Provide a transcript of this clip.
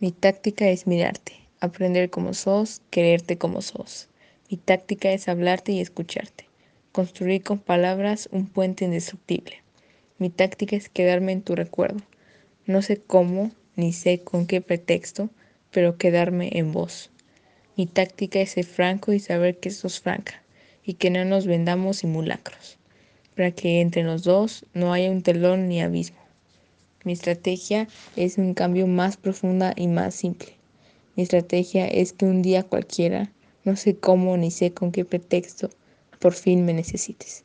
Mi táctica es mirarte, aprender como sos, quererte como sos. Mi táctica es hablarte y escucharte, construir con palabras un puente indestructible. Mi táctica es quedarme en tu recuerdo. No sé cómo, ni sé con qué pretexto, pero quedarme en vos. Mi táctica es ser franco y saber que sos franca, y que no nos vendamos simulacros, para que entre los dos no haya un telón ni abismo. Mi estrategia es un cambio más profunda y más simple. Mi estrategia es que un día cualquiera, no sé cómo ni sé con qué pretexto, por fin me necesites.